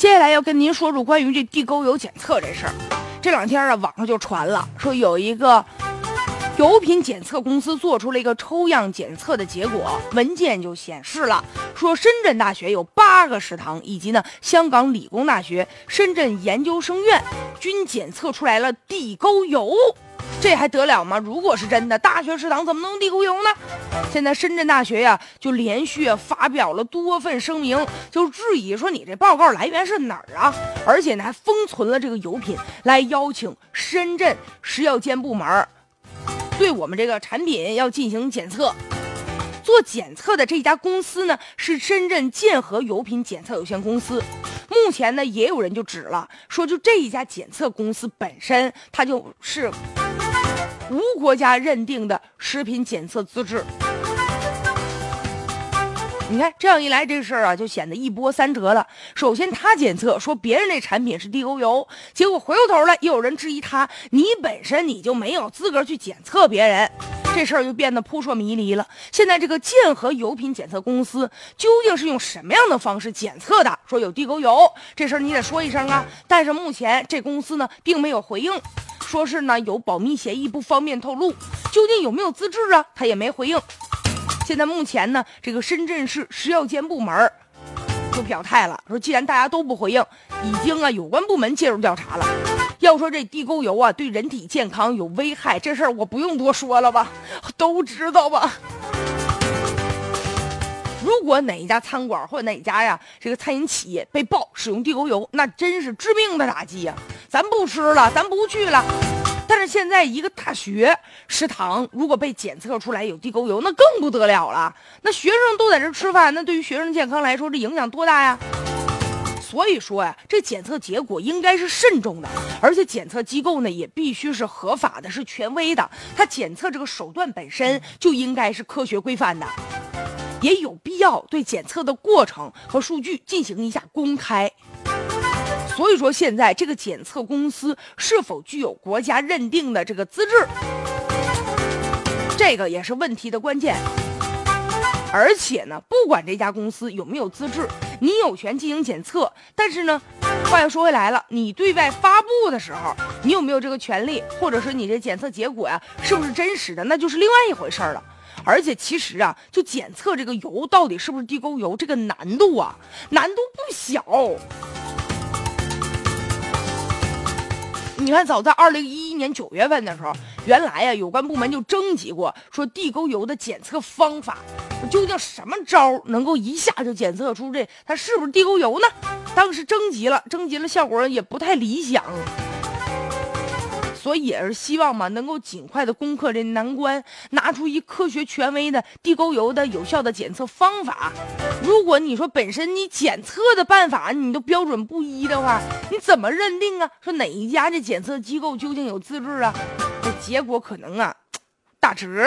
接下来要跟您说说关于这地沟油检测这事儿。这两天啊，网上就传了，说有一个油品检测公司做出了一个抽样检测的结果，文件就显示了，说深圳大学有八个食堂，以及呢香港理工大学、深圳研究生院均检测出来了地沟油。这还得了吗？如果是真的，大学食堂怎么能地沟油呢？现在深圳大学呀，就连续发表了多份声明，就质疑说你这报告来源是哪儿啊？而且呢，还封存了这个油品，来邀请深圳食药监部门对我们这个产品要进行检测。做检测的这家公司呢，是深圳建和油品检测有限公司。目前呢，也有人就指了，说就这一家检测公司本身，它就是。无国家认定的食品检测资质，你看这样一来，这事儿啊就显得一波三折了。首先他检测说别人那产品是地沟油，结果回过头来又有人质疑他，你本身你就没有资格去检测别人，这事儿就变得扑朔迷离了。现在这个建和油品检测公司究竟是用什么样的方式检测的？说有地沟油，这事儿你得说一声啊。但是目前这公司呢并没有回应。说是呢有保密协议，不方便透露。究竟有没有资质啊？他也没回应。现在目前呢，这个深圳市食药监部门就表态了，说既然大家都不回应，已经啊有关部门介入调查了。要说这地沟油啊对人体健康有危害，这事儿我不用多说了吧，都知道吧。如果哪一家餐馆或者哪家呀这个餐饮企业被曝使用地沟油，那真是致命的打击呀。咱不吃了，咱不去了。但是现在一个大学食堂如果被检测出来有地沟油，那更不得了了。那学生都在这吃饭，那对于学生健康来说，这影响多大呀？所以说呀，这检测结果应该是慎重的，而且检测机构呢也必须是合法的，是权威的。它检测这个手段本身就应该是科学规范的，也有必要对检测的过程和数据进行一下公开。所以说，现在这个检测公司是否具有国家认定的这个资质，这个也是问题的关键。而且呢，不管这家公司有没有资质，你有权进行检测。但是呢，话又说回来了，你对外发布的时候，你有没有这个权利，或者是你这检测结果呀，是不是真实的，那就是另外一回事儿了。而且其实啊，就检测这个油到底是不是地沟油，这个难度啊，难度不小。你看，早在二零一一年九月份的时候，原来呀，有关部门就征集过，说地沟油的检测方法，究竟什么招能够一下就检测出这它是不是地沟油呢？当时征集了，征集了，效果也不太理想。所以也是希望嘛，能够尽快的攻克这难关，拿出一科学权威的地沟油的有效的检测方法。如果你说本身你检测的办法你都标准不一的话，你怎么认定啊？说哪一家这检测机构究竟有资质啊？这结果可能啊，打折。